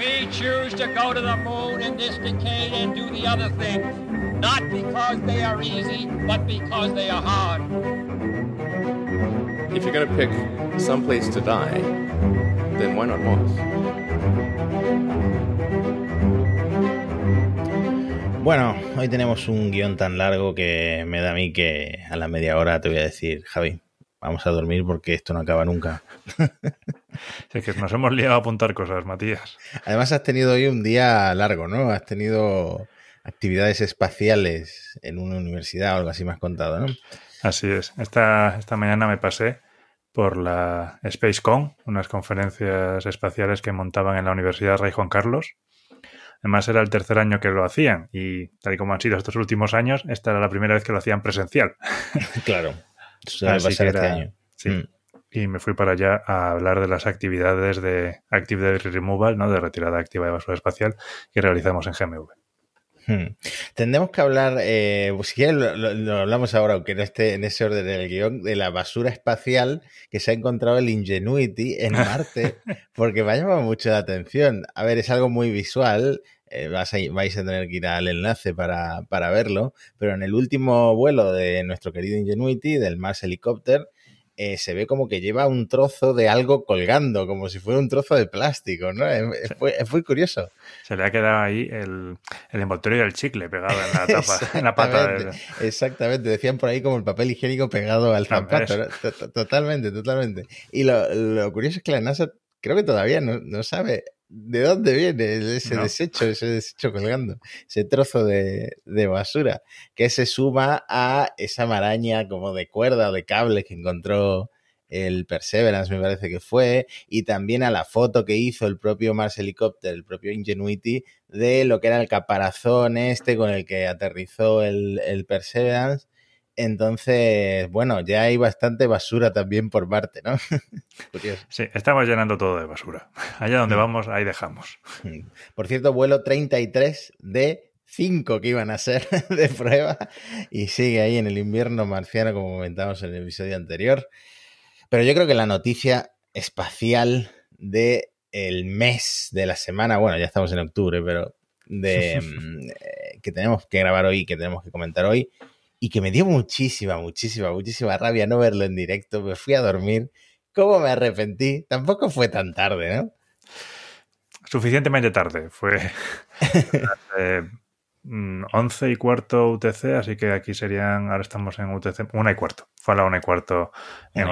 We choose to go to the moon in this decade and do the other thing, not because they are easy, but because they are hard. If you're going to pick some place to die, then why not Mars? Bueno, hoy tenemos un guion tan largo que me da a mí que a la media hora te voy a decir, Javi, vamos a dormir porque esto no acaba nunca. es que nos hemos liado a apuntar cosas, Matías. Además has tenido hoy un día largo, ¿no? Has tenido actividades espaciales en una universidad o algo así me has contado, ¿no? Así es. Esta, esta mañana me pasé por la SpaceCon, unas conferencias espaciales que montaban en la Universidad Rey Juan Carlos. Además era el tercer año que lo hacían y tal y como han sido estos últimos años, esta era la primera vez que lo hacían presencial. claro. Eso va a pasar este año. Sí. Mm. Y me fui para allá a hablar de las actividades de Active Removal, ¿no? de retirada activa de basura espacial que realizamos en GMV. Hmm. Tendremos que hablar, eh, si quieres lo, hablamos ahora, aunque no esté en ese orden del guion, de la basura espacial que se ha encontrado el Ingenuity en Marte, porque me ha llamado mucho la atención. A ver, es algo muy visual, eh, vais, a, tener que ir al enlace para, para verlo, pero en el último vuelo de nuestro querido Ingenuity, del Mars Helicopter, eh, se ve como que lleva un trozo de algo colgando, como si fuera un trozo de plástico, ¿no? Es, muy curioso. Se le ha quedado ahí el, envoltorio del chicle pegado en la tapa, en la pata. Exactamente, decían por ahí como el papel higiénico pegado al zapato. Totalmente, totalmente. Y lo, curioso es que la NASA creo que todavía no sabe ¿De dónde viene ese desecho, ese desecho colgando? Ese trozo de, basura que se suma a esa maraña como de cuerda o de cable que encontró el Perseverance, me parece que fue, y también a la foto que hizo el propio Mars Helicopter, el propio Ingenuity, de lo que era el caparazón este con el que aterrizó el, el Perseverance entonces, bueno, ya hay bastante basura también por Marte, ¿no? Sí, estamos llenando todo de basura. Allá donde mm. vamos, ahí dejamos. Mm. Por cierto, vuelo 33 de 5 que iban a ser de prueba y sigue ahí en el invierno marciano, como comentamos en el episodio anterior. Pero yo creo que la noticia espacial de el mes de la semana, bueno, ya estamos en octubre, pero de mm, eh, que tenemos que grabar hoy, que tenemos que comentar hoy, y que me dio muchísima, muchísima, muchísima rabia no verlo en directo. Me fui a dormir. ¿Cómo me arrepentí? Tampoco fue tan tarde, ¿no? Suficientemente tarde. Fue 11 mm, y cuarto UTC, así que aquí serían, ahora estamos en UTC, una y cuarto. Fue a la una y cuarto. En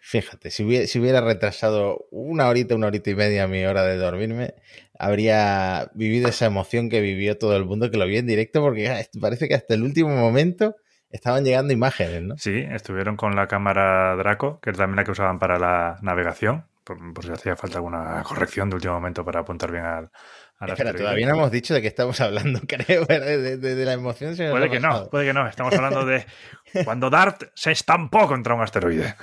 Fíjate, si hubiera, si hubiera retrasado una horita, una horita y media mi hora de dormirme, habría vivido esa emoción que vivió todo el mundo que lo vio en directo, porque ah, parece que hasta el último momento estaban llegando imágenes, ¿no? Sí, estuvieron con la cámara Draco, que es también la que usaban para la navegación, por, si hacía falta alguna corrección de último momento para apuntar bien al, Espera, todavía no hemos dicho de qué estamos hablando, creo, de, la emoción. puede que no, puede que no. Estamos hablando de cuando Dart se estampó contra un asteroide.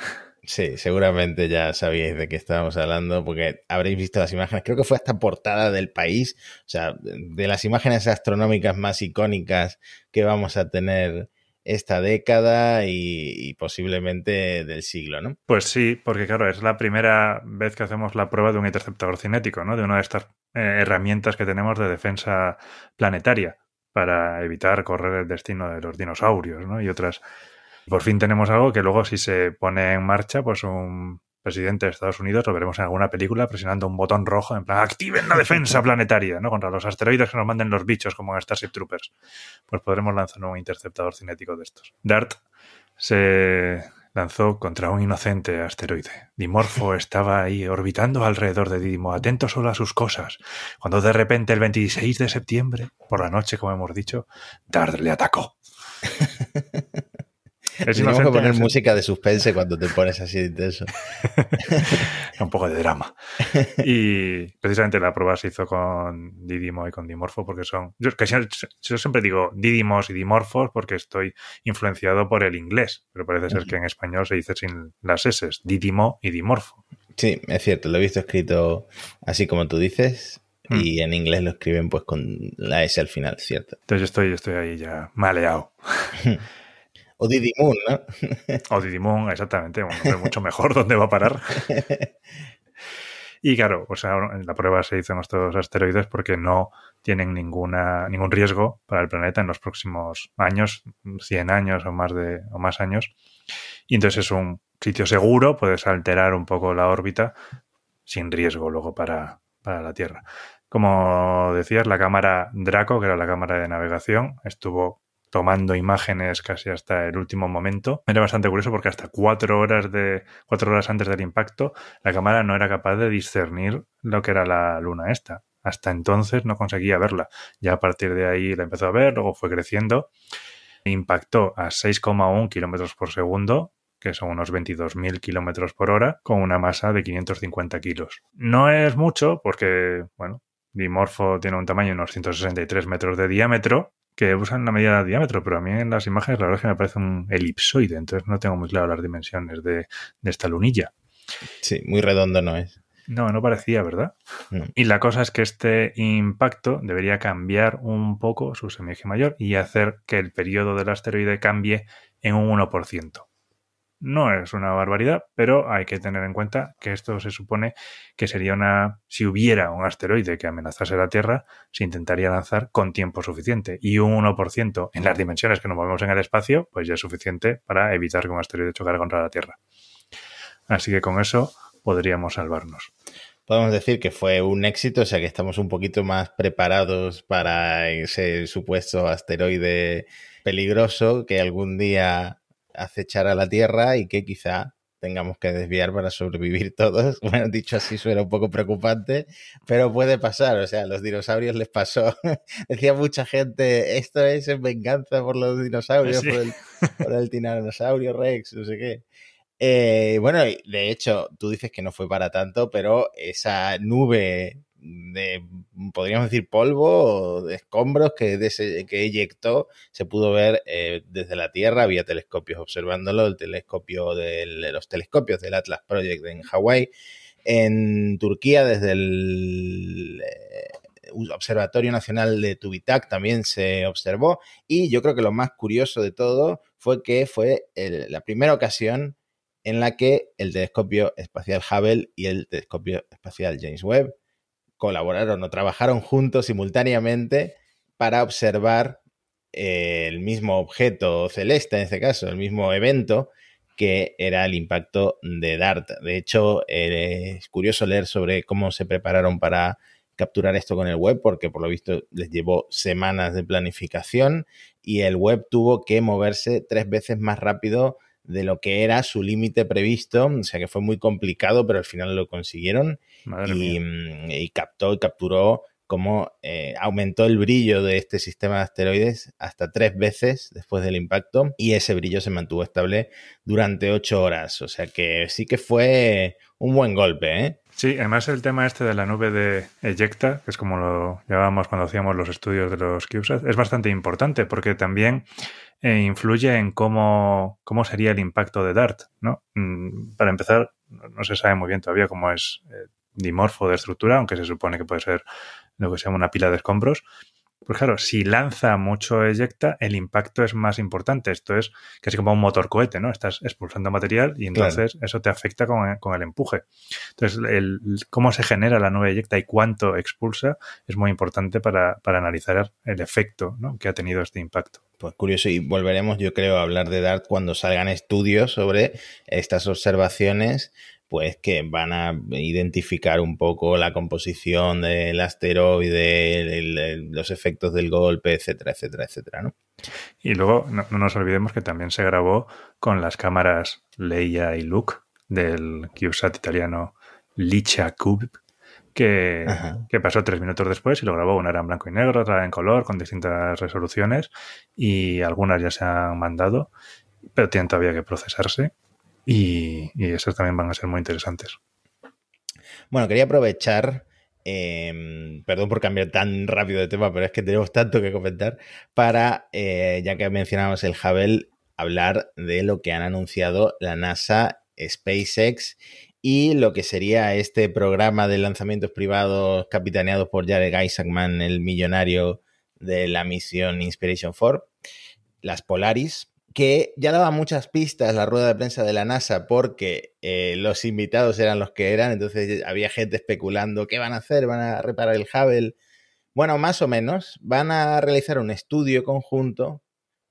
Sí, seguramente ya sabíais de qué estábamos hablando porque habréis visto las imágenes. Creo que fue hasta portada del país, o sea, de las imágenes astronómicas más icónicas que vamos a tener esta década y, posiblemente del siglo, ¿no? Pues sí, porque claro, es la primera vez que hacemos la prueba de un interceptador cinético, ¿no? De una de estas eh, herramientas que tenemos de defensa planetaria para evitar correr el destino de los dinosaurios, ¿no? Y otras por fin tenemos algo que luego si se pone en marcha, pues un presidente de Estados Unidos, lo veremos en alguna película, presionando un botón rojo en plan, activen la defensa planetaria, ¿no? Contra los asteroides que nos manden los bichos como en Starship Troopers. Pues podremos lanzar un interceptador cinético de estos. DART se lanzó contra un inocente asteroide. Dimorfo estaba ahí orbitando alrededor de Didimo, atento solo a sus cosas, cuando de repente el 26 de septiembre, por la noche, como hemos dicho, DART le atacó. Tenemos que poner música de suspense cuando te pones así de intenso. Un poco de drama. Y precisamente la prueba se hizo con Didimo y con Dimorfo porque son... Yo, siempre digo Didimos y Dimorfos porque estoy influenciado por el inglés, pero parece ser que en español se dice sin las S, Didimo y Dimorfo. Sí, es cierto, lo he visto escrito así como tú dices, y en inglés lo escriben pues con la S al final, ¿cierto? Entonces yo estoy, estoy ahí ya maleado. O Didi Moon, ¿no? o Didi Moon, exactamente. Un nombre mucho mejor. ¿Dónde va a parar? Y claro, o sea, la prueba se hizo en estos asteroides porque no tienen ninguna, ningún riesgo para el planeta en los próximos años, 100 años o más, de, o más años. Y entonces es un sitio seguro, puedes alterar un poco la órbita sin riesgo luego para, para la Tierra. Como decías, la cámara Draco, que era la cámara de navegación, estuvo tomando imágenes casi hasta el último momento. Era bastante curioso porque hasta cuatro horas de cuatro horas antes del impacto, la cámara no era capaz de discernir lo que era la luna esta. Hasta entonces no conseguía verla. Ya a partir de ahí la empezó a ver, luego fue creciendo. Impactó a 6,1 kilómetros por segundo, que son unos 22.000 kilómetros por hora, con una masa de 550 kilos. No es mucho porque, bueno, Dimorfo tiene un tamaño de unos 163 metros de diámetro, que usan la medida de diámetro, pero a mí en las imágenes la verdad es que me parece un elipsoide, entonces no tengo muy claro las dimensiones de, esta lunilla. Sí, muy redondo no es. No, no parecía, ¿verdad? Y la cosa es que este impacto debería cambiar un poco su semieje mayor y hacer que el periodo del asteroide cambie en un 1%. No es una barbaridad, pero hay que tener en cuenta que esto se supone que sería una... Si hubiera un asteroide que amenazase la Tierra, se intentaría lanzar con tiempo suficiente. Y un 1% en las dimensiones que nos movemos en el espacio, pues ya es suficiente para evitar que un asteroide chocara contra la Tierra. Así que con eso podríamos salvarnos. Podemos decir que fue un éxito, o sea que estamos un poquito más preparados para ese supuesto asteroide peligroso que algún día acechar a la Tierra y que quizá tengamos que desviar para sobrevivir todos. Bueno, dicho así suena un poco preocupante, pero puede pasar. O sea, a los dinosaurios les pasó. Decía mucha gente, esto es en venganza por los dinosaurios, por, el, por el tiranosaurio Rex, no sé qué. Eh, bueno, de hecho, tú dices que no fue para tanto, pero esa nube de, podríamos decir, polvo o de escombros que, que eyectó, se pudo ver eh, desde la Tierra, había telescopios observándolo, el telescopio de los telescopios del Atlas Project en Hawái, en Turquía desde el eh, Observatorio Nacional de Tubitak también se observó. Y yo creo que lo más curioso de todo fue que fue la primera ocasión en la que el telescopio espacial Hubble y el telescopio espacial James Webb colaboraron o trabajaron juntos simultáneamente para observar eh, el mismo objeto celeste, en este caso, el mismo evento, que era el impacto de DART. De hecho, eh, es curioso leer sobre cómo se prepararon para capturar esto con el web, porque por lo visto les llevó semanas de planificación y el web tuvo que moverse tres veces más rápido de lo que era su límite previsto, o sea que fue muy complicado, pero al final lo consiguieron mm, y, captó y capturó cómo eh, aumentó el brillo de este sistema de asteroides hasta tres veces después del impacto y ese brillo se mantuvo estable durante ocho horas, o sea que sí que fue un buen golpe, ¿eh? Sí, además el tema este de la nube de eyecta, que es como lo llamábamos cuando hacíamos los estudios de los CubeSats, es bastante importante porque también eh, influye en cómo, cómo sería el impacto de DART, ¿no? Mm, para empezar, no se sabe muy bien todavía cómo es eh, dimorfo de estructura, aunque se supone que puede ser lo que se llama una pila de escombros, pues claro, si lanza mucho eyecta, el impacto es más importante. Esto es casi como un motor cohete, ¿no? Estás expulsando material y entonces eso te afecta con, el empuje. Entonces, el, cómo se genera la nube eyecta y cuánto expulsa es muy importante para, para analizar el efecto que ha tenido este impacto. Pues curioso, y volveremos, yo creo, a hablar de DART cuando salgan estudios sobre estas observaciones pues que van a identificar un poco la composición del asteroide, los efectos del golpe, etcétera, etcétera, etcétera, ¿no? Y luego no, nos olvidemos que también se grabó con las cámaras Leia y Luke del CubeSat italiano Licia Cube, que, que, pasó tres minutos después y lo grabó. Una era en blanco y negro, otra en color, con distintas resoluciones y algunas ya se han mandado, pero tienen todavía que procesarse y, esos también van a ser muy interesantes. Bueno, quería aprovechar, em, perdón por cambiar tan rápido de tema, pero es que tenemos tanto que comentar, para, eh, ya que mencionamos el Hubble, hablar de lo que han anunciado la NASA, SpaceX y lo que sería este programa de lanzamientos privados capitaneados por Jared Isaacman, el millonario de la misión Inspiration 4, las Polaris, que ya daba muchas pistas la rueda de prensa de la NASA porque eh, los invitados eran los que eran, entonces había gente especulando qué van a hacer, van a reparar el Hubble. Bueno, más o menos, van a realizar un estudio conjunto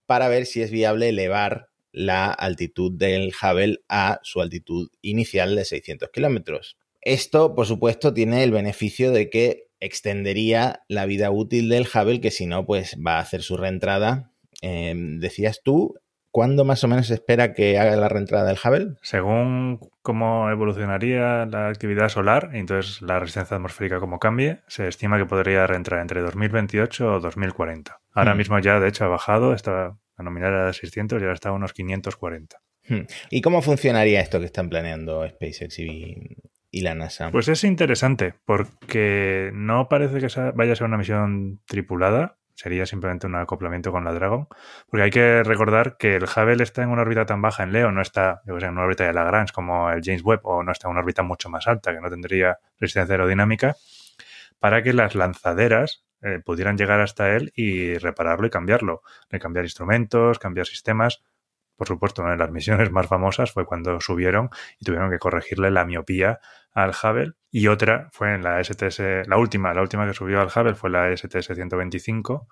para ver si es viable elevar la altitud del Hubble a su altitud inicial de 600 kilómetros. Esto, por supuesto, tiene el beneficio de que extendería la vida útil del Hubble, que si no, pues va a hacer su reentrada. Em, decías tú, ¿cuándo más o menos se espera que haga la reentrada del Hubble? Según cómo evolucionaría la actividad solar, entonces la resistencia atmosférica como cambie, se estima que podría reentrar entre 2028 o 2040. Ahora mm. mismo ya, de hecho, ha bajado, está a nominar a 600 y ahora está a unos 540. Hmm. ¿Y cómo funcionaría esto que están planeando SpaceX y, y la NASA? Pues es interesante, porque no parece que vaya a ser una misión tripulada, sería simplemente un acoplamiento con la Dragon, porque hay que recordar que el Hubble está en una órbita tan baja en Leo, no está en una órbita de Lagrange como el James Webb, o no está en una órbita mucho más alta, que no tendría resistencia aerodinámica, para que las lanzaderas eh, pudieran llegar hasta él y repararlo y cambiarlo, cambiar instrumentos, cambiar sistemas, por supuesto, una de las misiones más famosas fue cuando subieron y tuvieron que corregirle la miopía al Hubble. Y otra fue en la STS, la última, la última que subió al Hubble fue la STS-125,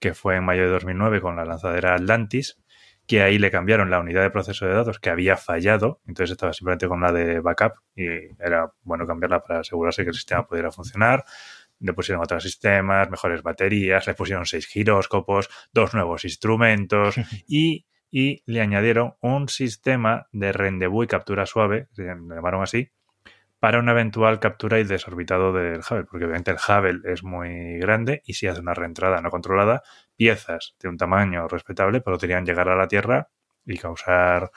que fue en mayo de 2009 con la lanzadera Atlantis, que ahí le cambiaron la unidad de proceso de datos que había fallado, entonces estaba simplemente con la de backup y era bueno cambiarla para asegurarse que el sistema pudiera funcionar. Le pusieron otros sistemas, mejores baterías, le pusieron seis giróscopos, dos nuevos instrumentos y y le añadieron un sistema de rendezvous y captura suave, se llamaron así, para una eventual captura y desorbitado del Hubble, porque obviamente el Hubble es muy grande y si hace una reentrada no controlada, piezas de un tamaño respetable podrían llegar a la Tierra y causar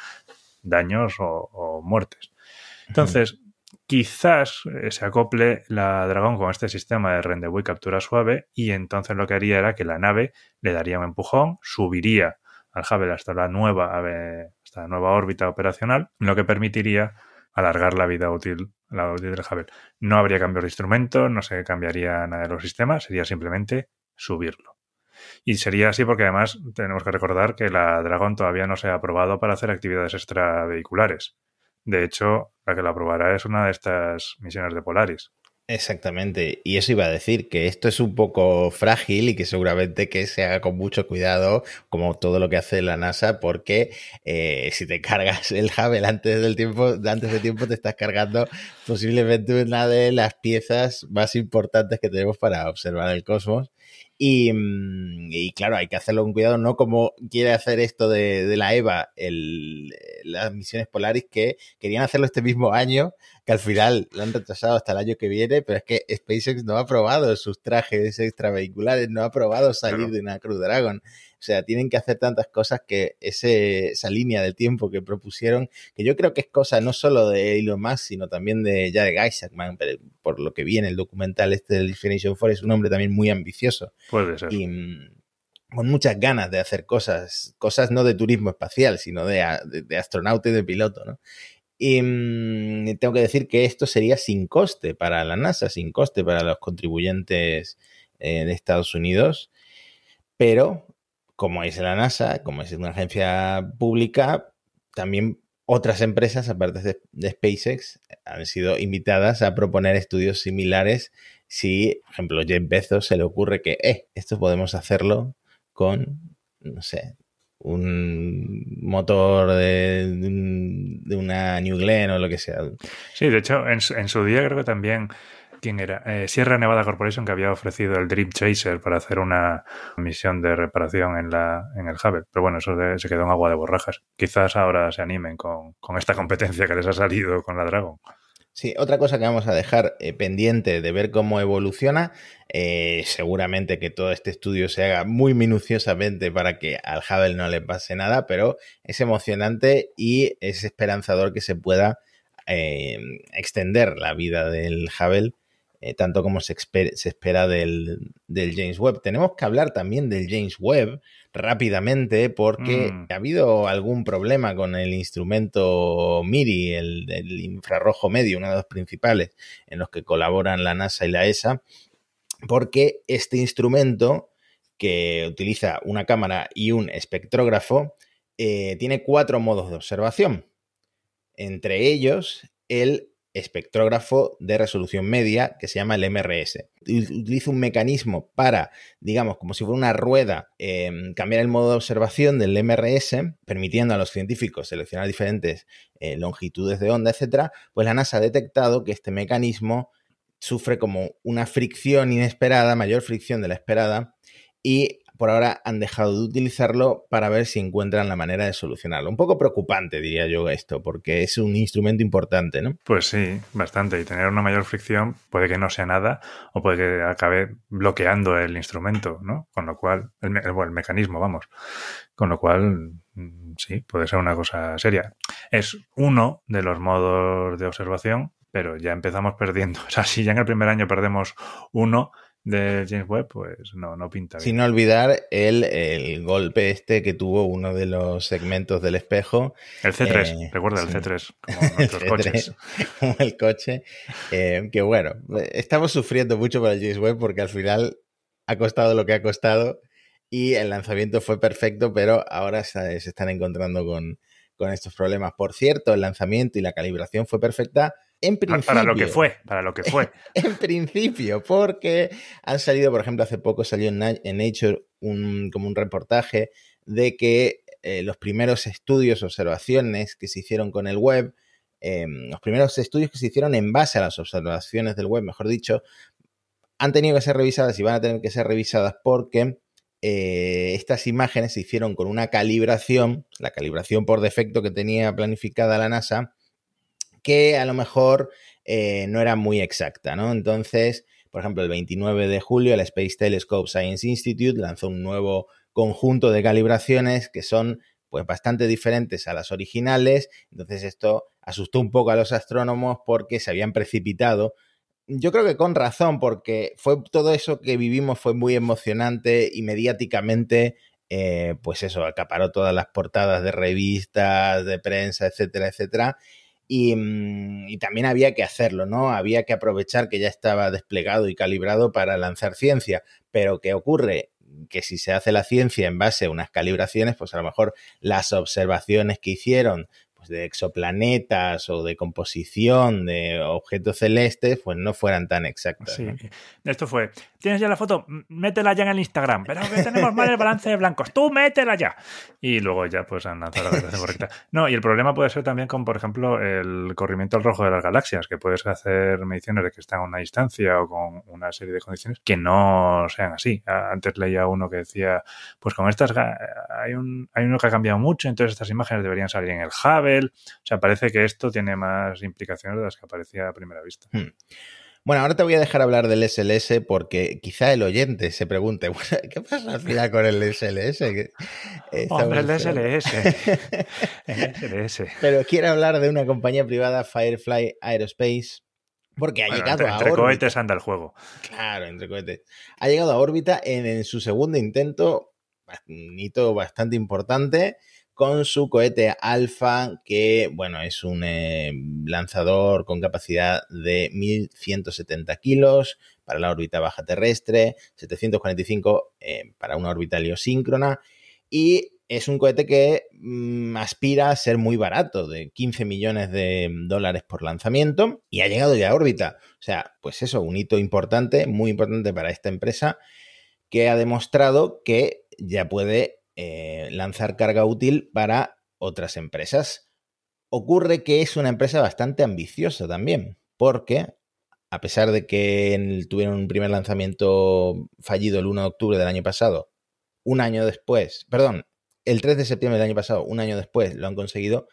daños o, muertes. Entonces, quizás se acople la Dragón con este sistema de rendezvous y captura suave y entonces lo que haría era que la nave le daría un empujón, subiría al Hubble hasta la nueva, hasta la nueva órbita operacional, lo que permitiría alargar la vida útil, la útil del Hubble. No habría cambio de instrumento, no se cambiaría nada de los sistemas, sería simplemente subirlo. Y sería así porque además tenemos que recordar que la Dragon todavía no se ha aprobado para hacer actividades extravehiculares. De hecho, la que la aprobará es una de estas misiones de Polaris. Exactamente, y eso iba a decir, que esto es un poco frágil y que seguramente que se haga con mucho cuidado, como todo lo que hace la NASA, porque eh, si te cargas el Hubble antes del tiempo, antes de tiempo te estás cargando posiblemente una de las piezas más importantes que tenemos para observar el cosmos. Y, mm, y, claro, hay que hacerlo con cuidado, no como quiere hacer esto de, de la EVA, el, las misiones Polaris, que querían hacerlo este mismo año, que al final lo han retrasado hasta el año que viene, pero es que SpaceX no ha probado sus trajes extravehiculares, no ha probado salir de una Crew Dragon. O sea, tienen que hacer tantas cosas que ese, esa línea del tiempo que propusieron, que yo creo que es cosa no solo de Elon Musk, sino también de Jared Isaacman, pero por lo que vi en el documental este del Definition 4, es un hombre también muy ambicioso. Puede ser. Y, mm, con muchas ganas de hacer cosas, cosas no de turismo espacial, sino de, de astronauta y de piloto, ¿no? Y mm, tengo que decir que esto sería sin coste para la NASA, sin coste para los contribuyentes eh, de Estados Unidos. Pero, como es la NASA, como es una agencia pública, también otras empresas, aparte de, SpaceX, han sido invitadas a proponer estudios similares si, por ejemplo, Jeff Bezos se le ocurre que, eh, esto podemos hacerlo con, no sé, un motor de, de, una New Glenn o lo que sea. Sí, de hecho, en, en su día creo que también ¿Quién era? Eh, Sierra Nevada Corporation que había ofrecido el Dream Chaser para hacer una misión de reparación en, la, en el Hubble. Pero bueno, eso se quedó en agua de borrajas. Quizás ahora se animen con, con, esta competencia que les ha salido con la Dragon. Sí, otra cosa que vamos a dejar eh, pendiente de ver cómo evoluciona, eh, seguramente que todo este estudio se haga muy minuciosamente para que al Hubble no le pase nada, pero es emocionante y es esperanzador que se pueda eh, extender la vida del Hubble tanto como se, se espera del, del, James Webb. Tenemos que hablar también del James Webb, rápidamente porque mm. ha habido algún problema con el instrumento MIRI, el, infrarrojo medio, uno de los principales en los que colaboran la NASA y la ESA, porque este instrumento que utiliza una cámara y un espectrógrafo eh, tiene cuatro modos de observación. Entre ellos, el espectrógrafo de resolución media que se llama el MRS. Utiliza un mecanismo para, digamos, como si fuera una rueda, em, cambiar el modo de observación del MRS, permitiendo a los científicos seleccionar diferentes eh, longitudes de onda, etc. Pues la NASA ha detectado que este mecanismo sufre como una fricción inesperada, mayor fricción de la esperada, y por ahora han dejado de utilizarlo para ver si encuentran la manera de solucionarlo. Un poco preocupante, diría yo, esto, porque es un instrumento importante, ¿no? Pues sí, bastante. Y tener una mayor fricción puede que no sea nada o puede que acabe bloqueando el instrumento, ¿no? Con lo cual, el, el mecanismo, vamos. Con lo cual, mm, sí, puede ser una cosa seria. Es uno de los modos de observación, pero ya empezamos perdiendo. O sea, si ya en el primer año perdemos uno, de James Webb, pues no, no pinta bien. Sin olvidar el, el, golpe este que tuvo uno de los segmentos del espejo. El C3, eh, recuerda el C3, como nuestros el C3, coches. Como el coche. Eh, que bueno, estamos sufriendo mucho para el James Webb porque al final ha costado lo que ha costado y el lanzamiento fue perfecto, pero ahora se, están encontrando con, con estos problemas. Por cierto, el lanzamiento y la calibración fue perfecta en principio, para lo que fue, para lo que fue. En principio, porque han salido, por ejemplo, hace poco salió en Nature un, como un reportaje de que eh, los primeros estudios, observaciones que se hicieron con el web, eh, los primeros estudios que se hicieron en base a las observaciones del web, mejor dicho, han tenido que ser revisadas y van a tener que ser revisadas porque eh, estas imágenes se hicieron con una calibración, la calibración por defecto que tenía planificada la NASA, que a lo mejor eh, no era muy exacta, ¿no? Entonces, por ejemplo, el 29 de julio el Space Telescope Science Institute lanzó un nuevo conjunto de calibraciones que son pues bastante diferentes a las originales, entonces esto asustó un poco a los astrónomos porque se habían precipitado. Yo creo que con razón, porque fue todo eso que vivimos fue muy emocionante y mediáticamente, eh, pues eso, acaparó todas las portadas de revistas, de prensa, etcétera, etcétera. Mm, y, también había que hacerlo, ¿no? Había que aprovechar que ya estaba desplegado y calibrado para lanzar ciencia. Pero ¿qué ocurre? Que si se hace la ciencia en base a unas calibraciones, pues a lo mejor las observaciones que hicieron de exoplanetas o de composición de objetos celestes, pues no fueran tan exactas. Sí. Esto fue, tienes ya la foto, métela ya en el Instagram, pero que tenemos mal el balance de blancos, tú métela ya. Y luego ya pues han lanzado la calibración correcta. No, y el problema puede ser también con, por ejemplo, el corrimiento al rojo de las galaxias, que puedes hacer mediciones de que están a una distancia o con una serie de condiciones que no sean así. Antes leía uno que decía, pues con estas hay, un, hay uno que ha cambiado mucho, entonces estas imágenes deberían salir en el O sea, parece que esto tiene más implicaciones de las que aparecía a primera vista. Hmm. Bueno, ahora te voy a dejar hablar del SLS porque quizá el oyente se pregunte, ¿qué pasa al final con el SLS? Hombre, el SLS. el SLS. Pero quiero hablar de una compañía privada, Firefly Aerospace, porque ha llegado entre, a entre cohetes anda el juego. Claro, entre cohetes. Ha llegado a órbita en, en su segundo intento, un hito bastante importante con su cohete Alpha, que bueno, es un eh, lanzador con capacidad de 1170 kilos para la órbita baja terrestre, 745 eh, para una órbita heliosíncrona y es un cohete que mm, aspira a ser muy barato, de 15 millones de dólares por lanzamiento, y ha llegado ya a órbita. O sea, pues eso, un hito importante, muy importante para esta empresa, que ha demostrado que ya puede eh, lanzar carga útil para otras empresas. Ocurre que es una empresa bastante ambiciosa también, porque a pesar de que tuvieron un primer lanzamiento fallido el 1 de octubre del año pasado, un año después, perdón, el 3 de septiembre del año pasado, un año después lo han conseguido,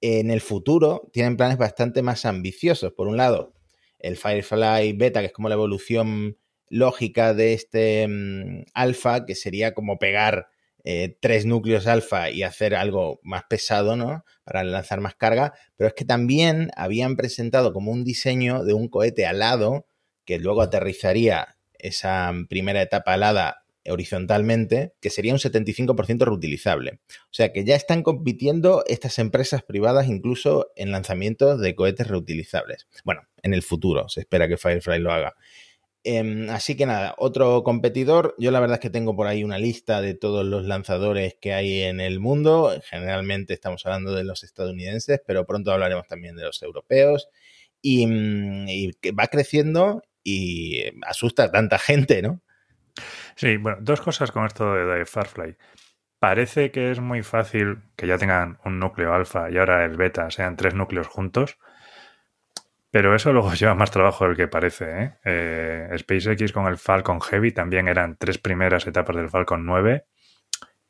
en el futuro tienen planes bastante más ambiciosos. Por un lado, el Firefly Beta, que es como la evolución lógica de este mm, alfa, que sería como pegar eh, tres núcleos alfa y hacer algo más pesado, ¿no? Para lanzar más carga, pero es que también habían presentado como un diseño de un cohete alado que luego aterrizaría esa primera etapa alada horizontalmente, que sería un 75% reutilizable. O sea que ya están compitiendo estas empresas privadas incluso en lanzamientos de cohetes reutilizables. Bueno, en el futuro se espera que Firefly lo haga. Em, así que nada, otro competidor. Yo la verdad es que tengo por ahí una lista de todos los lanzadores que hay en el mundo. Generalmente estamos hablando de los estadounidenses, pero pronto hablaremos también de los europeos. Y, mm, va creciendo y asusta a tanta gente, ¿no? Sí, bueno, dos cosas con esto de Farfly. Parece que es muy fácil que ya tengan un núcleo alfa y ahora el beta sean tres núcleos juntos, pero eso luego lleva más trabajo del que parece. ¿eh? Eh, SpaceX con el Falcon Heavy también eran tres primeras etapas del Falcon 9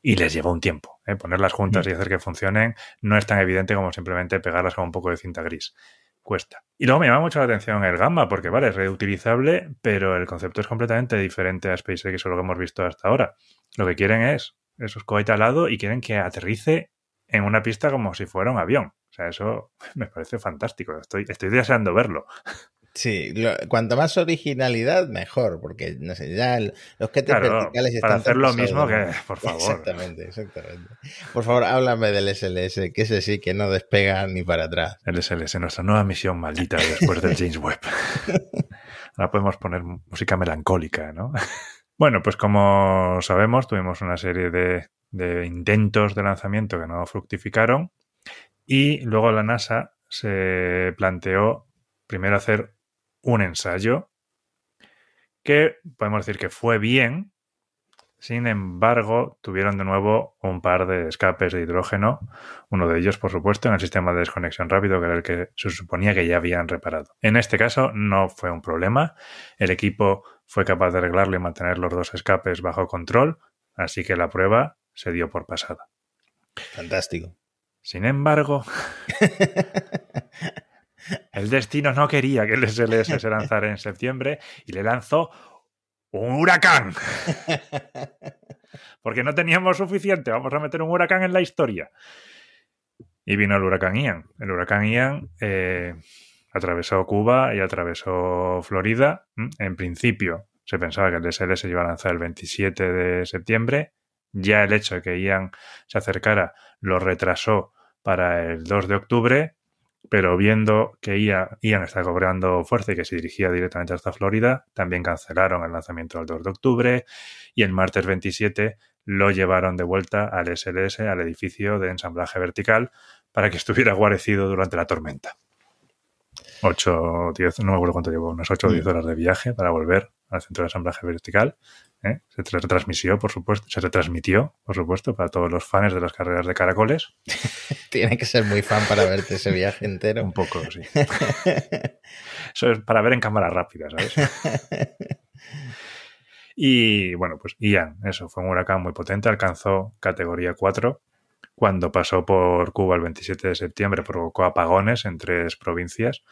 y les llevó un tiempo. ¿eh? Ponerlas juntas y hacer que funcionen no es tan evidente como simplemente pegarlas con un poco de cinta gris. Cuesta. Y luego me llama mucho la atención el Gamma, porque vale, es reutilizable, pero el concepto es completamente diferente a SpaceX o lo que hemos visto hasta ahora. Lo que quieren es esos cohetes al lado y quieren que aterrice en una pista como si fuera un avión. O sea, eso me parece fantástico. Estoy, estoy deseando verlo. Sí, cuanto más originalidad, mejor, porque no sé, ya los que verticales están. Para hacer lo mismo que, por favor. Exactamente, exactamente. Por favor, háblame del SLS, que ese sí que no despega ni para atrás. El SLS, nuestra nueva misión maldita después del James Webb. Ahora podemos poner música melancólica, ¿no? Bueno, pues como sabemos, tuvimos una serie de, de intentos de lanzamiento que no fructificaron y luego la NASA se planteó primero hacer un ensayo que podemos decir que fue bien, sin embargo, tuvieron de nuevo un par de escapes de hidrógeno, uno de ellos, por supuesto, en el sistema de desconexión rápido, que era el que se suponía que ya habían reparado. En este caso no fue un problema, el equipo fue capaz de arreglarlo y mantener los dos escapes bajo control, así que la prueba se dio por pasada. Fantástico. Sin embargo, el destino no quería que el SLS se lanzara en septiembre y le lanzó un huracán. Porque no teníamos suficiente, vamos a meter un huracán en la historia. Y vino el huracán Ian. El huracán Ian eh, atravesó Cuba y atravesó Florida. En principio se pensaba que el SLS se iba a lanzar el 27 de septiembre. Ya el hecho de que Ian se acercara lo retrasó para el 2 de octubre pero viendo que Ian, está cobrando fuerza y que se dirigía directamente hasta Florida, también cancelaron el lanzamiento del 2 de octubre y el martes 27 lo llevaron de vuelta al SLS, al edificio de ensamblaje vertical, para que estuviera guarecido durante la tormenta. 8, 10, no me acuerdo cuánto llevó, unas 8 o 10 mm. horas de viaje para volver al centro de ensamblaje vertical ¿eh? Se retransmitió, por supuesto, se retransmitió, por supuesto, para todos los fans de las carreras de caracoles. Tiene que ser muy fan para verte ese viaje entero. Un poco, sí. Eso es para ver en cámara rápida, ¿sabes? Y bueno, pues Ian, eso, fue un huracán muy potente, alcanzó categoría 4. Cuando pasó por Cuba el 27 de septiembre provocó apagones en tres provincias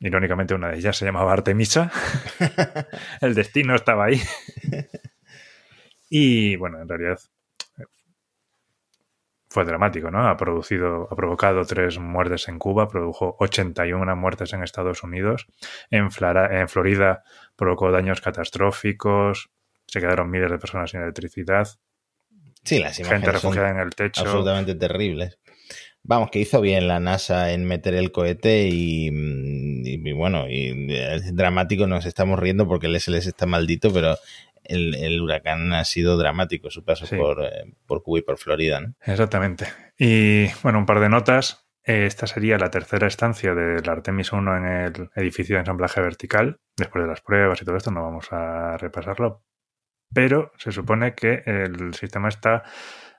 Irónicamente, una de ellas se llamaba Artemisa. el destino estaba ahí. y bueno, en realidad fue dramático, ¿no? Ha producido, ha provocado tres muertes en Cuba, produjo 81 muertes en Estados Unidos, en, en Florida provocó daños catastróficos, se quedaron miles de personas sin electricidad. Sí, las imágenes gente refugiada en el techo. Absolutamente terribles. Vamos, que hizo bien la NASA en meter el cohete y, mm, bueno, y es dramático, nos estamos riendo porque el SLS está maldito, pero el, huracán ha sido dramático su paso por, eh, por Cuba y por Florida. ¿no? Exactamente. Y bueno, un par de notas. Esta sería la tercera estancia del Artemis 1 en el edificio de ensamblaje vertical. Después de las pruebas y todo esto, no vamos a repasarlo. Pero se supone que el sistema está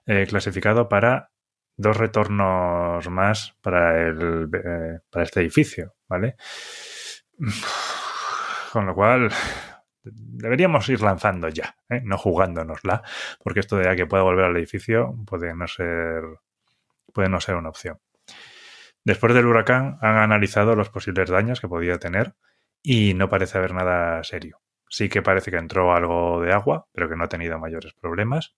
eh, clasificado para dos retornos más para, el, eh, para este edificio, ¿vale? Con lo cual, deberíamos ir lanzando ya, ¿eh? no jugándonosla, porque esto de que pueda volver al edificio puede no ser, puede no ser una opción. Después del huracán han analizado los posibles daños que podía tener y no parece haber nada serio. Sí que parece que entró algo de agua, pero que no ha tenido mayores problemas.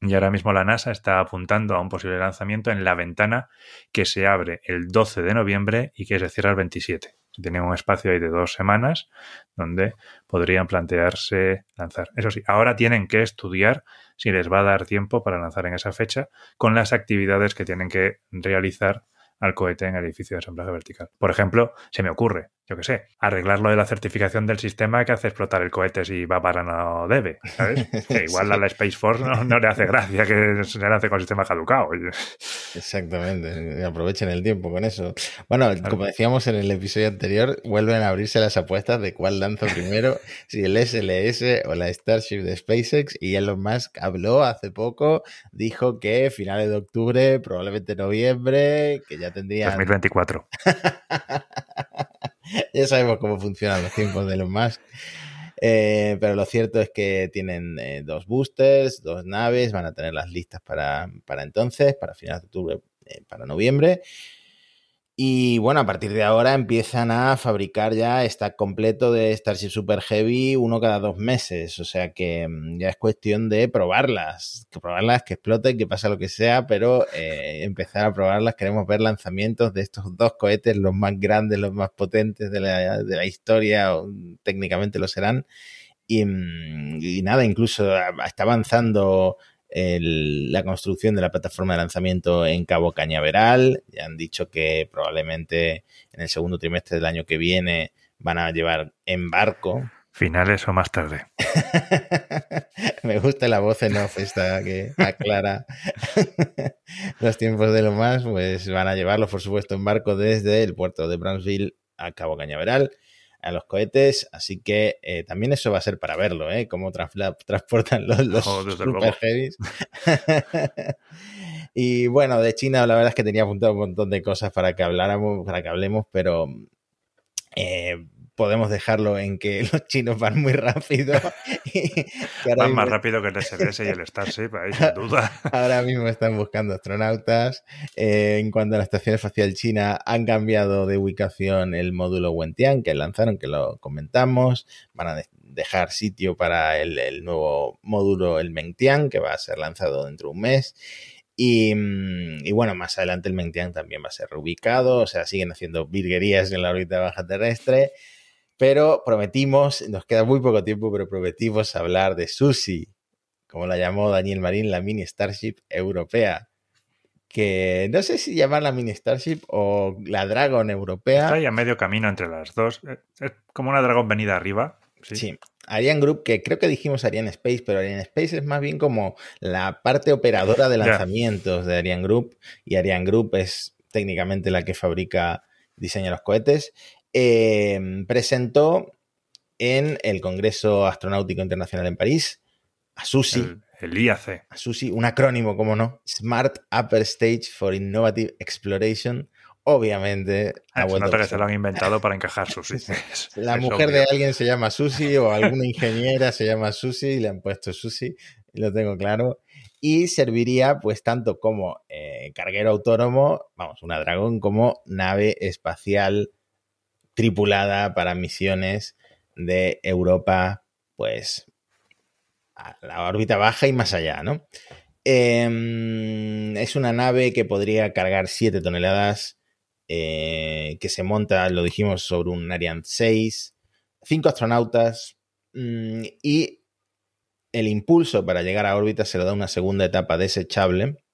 Y ahora mismo la NASA está apuntando a un posible lanzamiento en la ventana que se abre el 12 de noviembre y que se cierra el 27. Tienen un espacio ahí de dos semanas donde podrían plantearse lanzar. Eso sí, ahora tienen que estudiar si les va a dar tiempo para lanzar en esa fecha con las actividades que tienen que realizar al cohete en el edificio de ensamblaje vertical. Por ejemplo, se me ocurre, yo qué sé, arreglar lo de la certificación del sistema que hace explotar el cohete si va para no debe, ¿sabes? Que igual a la Space Force no, le hace gracia que se le hace con el sistema caducado. Exactamente, aprovechen el tiempo con eso. Bueno, como decíamos en el episodio anterior, vuelven a abrirse las apuestas de cuál lanza primero, si el SLS o la Starship de SpaceX, y Elon Musk habló hace poco, dijo que finales de octubre, probablemente noviembre, que ya tendría... 2024. ya sabemos cómo funcionan los tiempos de los más. Eh, pero lo cierto es que tienen eh, dos boosters, dos naves, van a tenerlas listas para, para entonces, para finales de octubre, eh, para noviembre. Y bueno, a partir de ahora empiezan a fabricar ya está completo de Starship Super Heavy uno cada dos meses. O sea que mm, ya es cuestión de probarlas, que probarlas, que exploten, que pase lo que sea, pero eh, empezar a probarlas. Queremos ver lanzamientos de estos dos cohetes, los más grandes, los más potentes de la, de la historia, técnicamente lo serán. Y, mm, y, nada, incluso está avanzando la construcción de la plataforma de lanzamiento en Cabo Cañaveral. Ya han dicho que probablemente en el segundo trimestre del año que viene van a llevar en barco. Finales o más tarde. Me gusta la voz en off esta que aclara los tiempos de lo más, pues van a llevarlo, por supuesto, en barco desde el puerto de Brownsville a Cabo Cañaveral a los cohetes, así que eh, también eso va a ser para verlo, ¿eh? Cómo transportan los, los oh, super heavies. y bueno, de China la verdad es que tenía apuntado un montón de cosas para que habláramos, para que hablemos, pero eh, podemos dejarlo en que los chinos van muy rápido. van más rápido que el SLS y el Starship, ahí sin duda. Ahora mismo están buscando astronautas. Eh, en cuanto a la Estación Espacial China, han cambiado de ubicación el módulo Wentian que lanzaron, que lo comentamos. Van a dejar sitio para el, el nuevo módulo, el Mengtian, que va a ser lanzado dentro de un mes. Y, mm, y, bueno, más adelante el Mengtian también va a ser reubicado, o sea, siguen haciendo virguerías en la órbita baja terrestre. Pero prometimos, nos queda muy poco tiempo, pero prometimos hablar de Susi, como la llamó Daniel Marín, la mini Starship europea. Que no sé si llamarla mini Starship o la Dragon europea. Está ahí a medio camino entre las dos. Eh, es como una Dragon venida arriba. Sí. sí. Ariane Group, que creo que dijimos Ariane Space, pero Ariane Space es más bien como la parte operadora de lanzamientos de Ariane Group. Y Ariane Group es técnicamente la que fabrica, diseña los cohetes. Em, presentó en el Congreso Astronáutico Internacional en París a SUSI. El, IAC. A SUSI, un acrónimo, como no. Smart Upper Stage for Innovative Exploration. Obviamente. Ah, es nota que se lo han inventado para encajar SUSI. La mujer de alguien se llama SUSI o alguna ingeniera se llama SUSI y le han puesto SUSI, lo tengo claro. Y serviría, pues, tanto como eh, carguero autónomo, vamos, una dragón, como nave espacial tripulada para misiones de Europa, pues a la órbita baja y más allá, ¿no? Em, es una nave que podría cargar 7 toneladas, eh, que se monta, lo dijimos, sobre un Ariane 6, 5 astronautas mm, y el impulso para llegar a órbita se lo da una segunda etapa desechable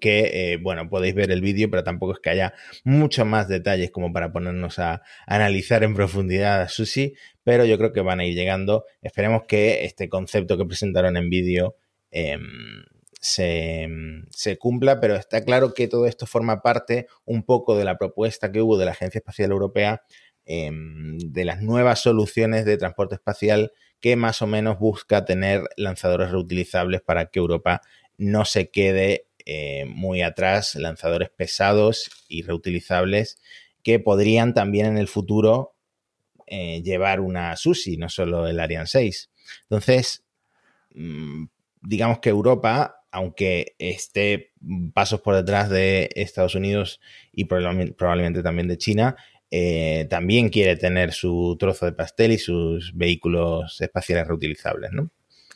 que, eh, bueno, podéis ver el vídeo, pero tampoco es que haya muchos más detalles como para ponernos a, analizar en profundidad a Susi, pero yo creo que van a ir llegando. Esperemos que este concepto que presentaron en vídeo em, se, se, cumpla, pero está claro que todo esto forma parte un poco de la propuesta que hubo de la Agencia Espacial Europea em, de las nuevas soluciones de transporte espacial que más o menos busca tener lanzadores reutilizables para que Europa no se quede eh, muy atrás, lanzadores pesados y reutilizables que podrían también en el futuro eh, llevar una SUSI, no solo el Ariane 6. Entonces, mm, digamos que Europa, aunque esté pasos por detrás de Estados Unidos y probablemente, también de China, eh, también quiere tener su trozo de pastel y sus vehículos espaciales reutilizables, ¿no?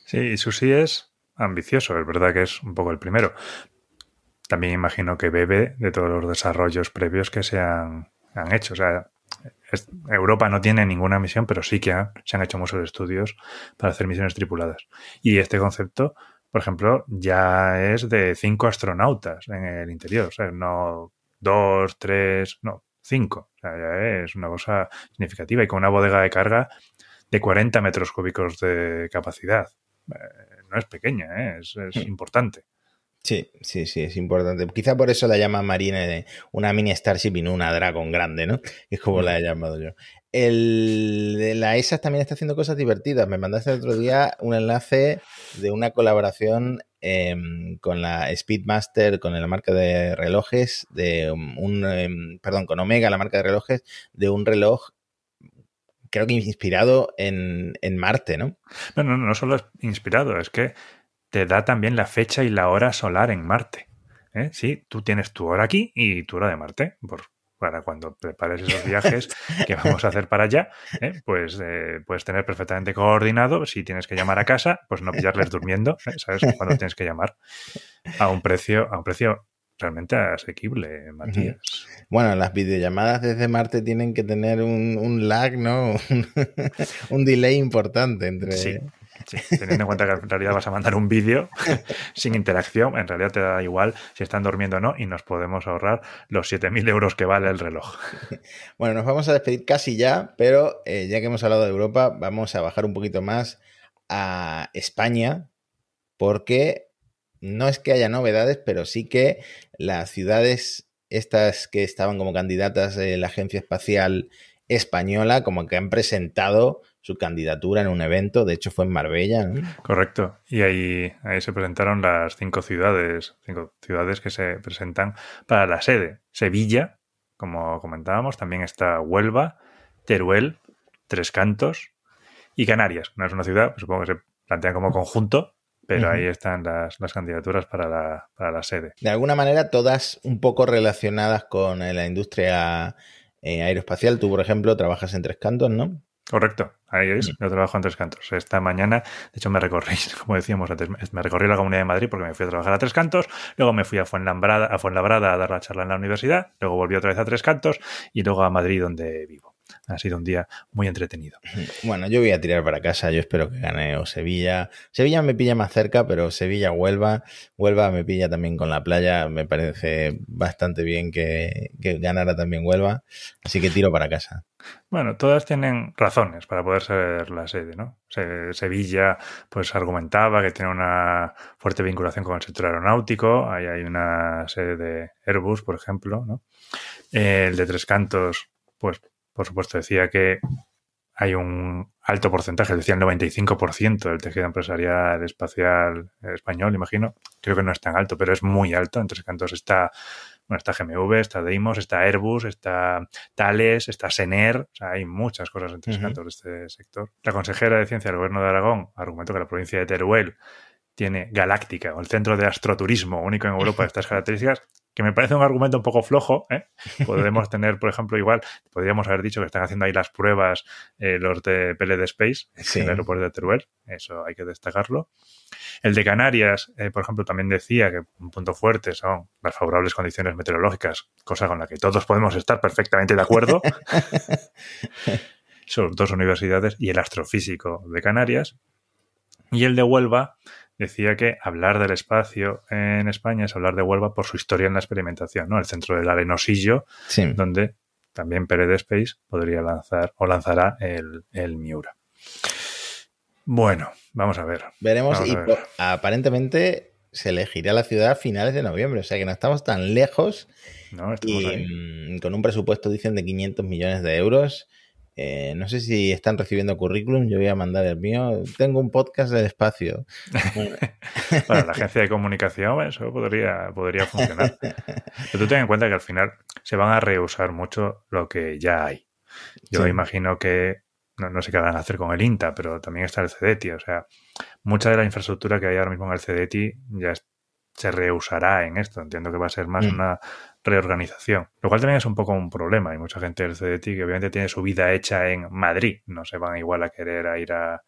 Sí, SUSI es ambicioso, es verdad que es un poco el primero, también imagino que bebe de todos los desarrollos previos que se han, hecho. O sea, Europa no tiene ninguna misión, pero sí que se han hecho muchos estudios para hacer misiones tripuladas. Y este concepto, por ejemplo, ya es de cinco astronautas en el interior. O sea, no dos, tres, no, 5. O sea, ya es una cosa significativa y con una bodega de carga de 40 metros cúbicos de capacidad. Eh, no es pequeña, ¿eh? es, es importante. Sí, sí, sí, es importante. Quizá por eso la llama Marine una mini Starship y no una Dragon grande, ¿no? Es como mm. la he llamado yo. El, la ESA también está haciendo cosas divertidas. Me mandaste el otro día un enlace de una colaboración em, con la Speedmaster, con la marca de relojes, de un, em, perdón, con Omega, la marca de relojes, de un reloj creo que inspirado en, en Marte, ¿no? No, no, no solo es inspirado, es que te da también la fecha y la hora solar en Marte. ¿eh? Sí, tú tienes tu hora aquí y tu hora de Marte, por, para cuando prepares esos viajes que vamos a hacer para allá, ¿eh? pues eh, puedes tener perfectamente coordinado. Si tienes que llamar a casa, pues no pillarles durmiendo, ¿sabes? Cuando tienes que llamar a un precio, a un precio realmente asequible, Matías. Bueno, las videollamadas desde Marte tienen que tener un, lag, ¿no? un delay importante entre. Sí teniendo en cuenta que en realidad vas a mandar un vídeo sin interacción, en realidad te da igual si están durmiendo o no y nos podemos ahorrar los 7.000 euros que vale el reloj. Bueno, nos vamos a despedir casi ya, pero eh, ya que hemos hablado de Europa, vamos a bajar un poquito más a España, porque no es que haya novedades, pero sí que las ciudades estas que estaban como candidatas de la Agencia Espacial Española, como que han presentado su candidatura en un evento, de hecho fue en Marbella. Correcto, y ahí, ahí se presentaron las cinco ciudades, cinco ciudades que se presentan para la sede. Sevilla, como comentábamos, también está Huelva, Teruel, Tres Cantos y Canarias. No es una ciudad, pues supongo que se plantea como conjunto, pero ahí están las, candidaturas para la, para la, sede. De alguna manera, todas un poco relacionadas con la industria eh, aeroespacial. Tú, por ejemplo, trabajas en Tres Cantos, ¿no? Correcto, ahí es. Yo trabajo en Tres Cantos. Esta mañana, de hecho, me recorrí, como decíamos antes, me recorrí la Comunidad de Madrid porque me fui a trabajar a Tres Cantos, luego me fui a Fuenlabrada, a Fuenlabrada a dar la charla en la universidad, luego volví otra vez a Tres Cantos y luego a Madrid donde vivo. Ha sido un día muy entretenido. Bueno, yo voy a tirar para casa. Yo espero que gane o Sevilla. Sevilla me pilla más cerca, pero Sevilla, Huelva. Huelva me pilla también con la playa. Me parece bastante bien que, que ganara también Huelva. Así que tiro para casa. Bueno, todas tienen razones para poder ser la sede, ¿no? Sevilla, pues argumentaba que tiene una fuerte vinculación con el sector aeronáutico. Ahí hay una sede de Airbus, por ejemplo, ¿no? El de Tres Cantos, pues por supuesto, decía que hay un alto porcentaje, decía el 95% del tejido empresarial espacial español, imagino. Creo que no es tan alto, pero es muy alto. En Tres Cantos está, bueno, está GMV, está Deimos, está Airbus, está Thales, está Sener. O sea, hay muchas cosas en Tres Cantos de este sector. La consejera de Ciencia del Gobierno de Aragón argumentó que la provincia de Teruel tiene Galáctica, o el centro de astroturismo único en Europa de estas características, que me parece un argumento un poco flojo. ¿eh? Podemos tener, por ejemplo, igual, podríamos haber dicho que están haciendo ahí las pruebas eh, los de PLD Space en el aeropuerto de Teruel, eso hay que destacarlo. El de Canarias, eh, por ejemplo, también decía que un punto fuerte son las favorables condiciones meteorológicas, cosa con la que todos podemos estar perfectamente de acuerdo. son dos universidades y el astrofísico de Canarias. Y el de Huelva, decía que hablar del espacio en España es hablar de Huelva por su historia en la experimentación, ¿no? El centro del Arenosillo, donde también Pérez Space podría lanzar o lanzará el, Miura. Bueno, vamos a ver. Veremos y aparentemente se elegirá la ciudad a finales de noviembre, o sea que no estamos tan lejos. No, y, mm, con un presupuesto, dicen, de 500 millones de euros. Eh, no sé si están recibiendo currículum, yo voy a mandar el mío. Tengo un podcast del espacio. Para la agencia de comunicación eso podría, podría funcionar. Pero tú ten en cuenta que al final se van a reusar mucho lo que ya hay. Yo imagino que, no, sé qué van a hacer con el INTA, pero también está el CDT. O sea, mucha de la infraestructura que hay ahora mismo en el CDT ya se reusará en esto. Entiendo que va a ser más mm. una reorganización. Lo cual también es un poco un problema. Hay mucha gente del CDT que obviamente tiene su vida hecha en Madrid. No se van igual a querer a ir a,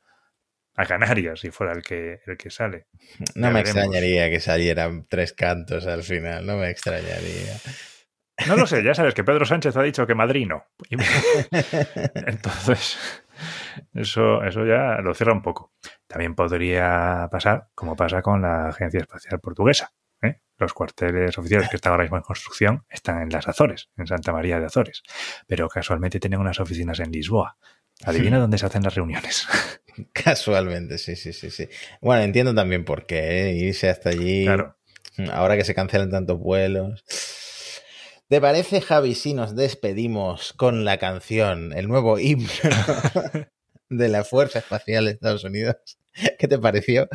a Canarias si fuera el que, el que sale. No me extrañaría que salieran tres cantos al final. No me extrañaría. No lo sé, ya sabes que Pedro Sánchez ha dicho que Madrid no. Entonces, eso, eso ya lo cierra un poco. También podría pasar como pasa con la Agencia Espacial Portuguesa, ¿eh? Los cuarteles oficiales que están ahora mismo en construcción están en las Azores, en Santa María de Azores. Pero casualmente tienen unas oficinas en Lisboa. Adivina dónde se hacen las reuniones. Casualmente, sí, sí, sí, sí. Bueno, entiendo también por qué, ¿eh? irse hasta allí. Claro. Ahora que se cancelan tantos vuelos. ¿Te parece, Javi, si nos despedimos con la canción, el nuevo himno de la Fuerza Espacial de Estados Unidos? ¿Qué te pareció?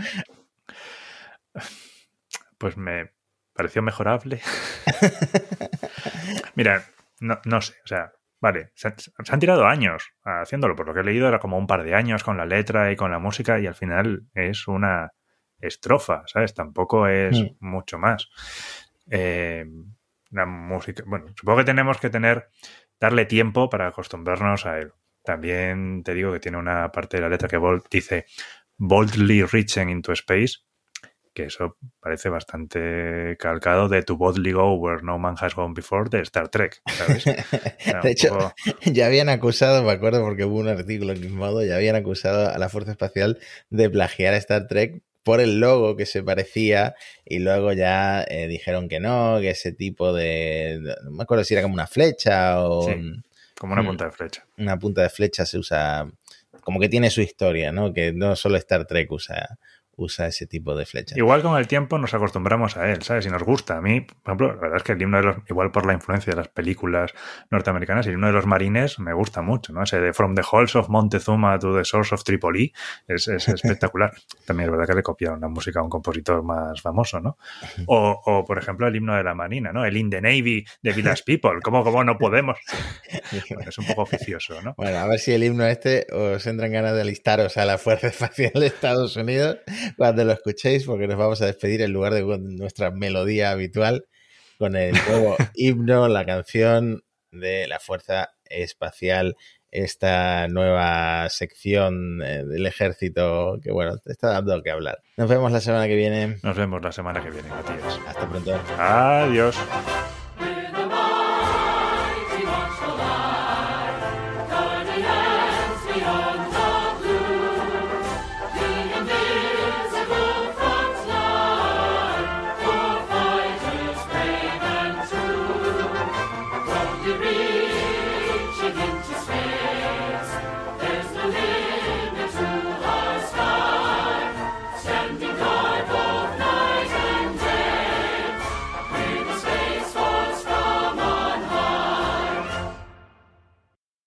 Pues me pareció mejorable. Mira, no, no sé, o sea, Vale, se, han tirado años haciéndolo, por lo que he leído era como un par de años con la letra y con la música y al final es una estrofa, ¿sabes? Tampoco es mm. mucho más. Eh, la música, bueno, supongo que tenemos que tener, darle tiempo para acostumbrarnos a él. También te digo que tiene una parte de la letra que dice boldly reaching into space, que eso parece bastante calcado de To Boldly Go Where No Man Has Gone Before de Star Trek, ¿sabes? de hecho, ya habían acusado, me acuerdo porque hubo un artículo en modo, ya habían acusado a la Fuerza Espacial de plagiar a Star Trek por el logo que se parecía y luego ya eh, dijeron que no, que ese tipo de, no me acuerdo si era como una flecha o... como una punta de flecha. Una punta de flecha se usa, como que tiene su historia, ¿no? Que no solo Star Trek usa, usa ese tipo de flecha. Igual con el tiempo nos acostumbramos a él, ¿sabes? Y nos gusta. A mí, por ejemplo, la verdad es que el himno de los, igual por la influencia de las películas norteamericanas, el himno de los marines me gusta mucho, ¿no? Ese de From the Halls of Montezuma to the Source of Tripoli es, espectacular. También es verdad que le copiaron la música a un compositor más famoso, ¿no? O, por ejemplo, el himno de la marina, ¿no? El In the Navy de Village People. ¿Cómo, cómo no podemos? es un poco oficioso, ¿no? Bueno, a ver si el himno este os entran ganas de alistaros a la Fuerza Espacial de Estados Unidos cuando lo escuchéis, porque nos vamos a despedir en lugar de nuestra melodía habitual con el nuevo himno, la canción de la Fuerza Espacial, esta nueva sección eh, del ejército que, bueno, te está dando que hablar. Nos vemos la semana que viene. Nos vemos la semana que viene, Matías. Hasta pronto. Adiós.